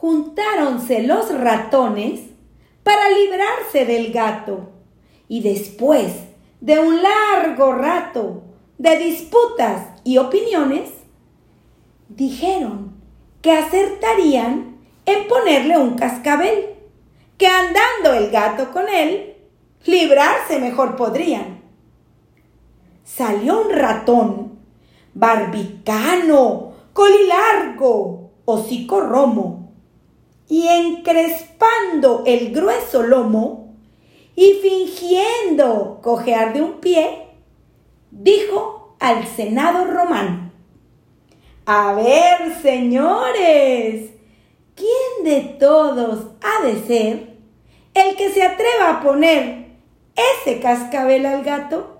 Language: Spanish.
juntáronse los ratones para librarse del gato y después de un largo rato de disputas y opiniones, dijeron que acertarían en ponerle un cascabel, que andando el gato con él, librarse mejor podrían. Salió un ratón, barbicano, colilargo, hocico romo, y encrespando el grueso lomo y fingiendo cojear de un pie, dijo al Senado romano, a ver, señores, ¿quién de todos ha de ser el que se atreva a poner ese cascabel al gato?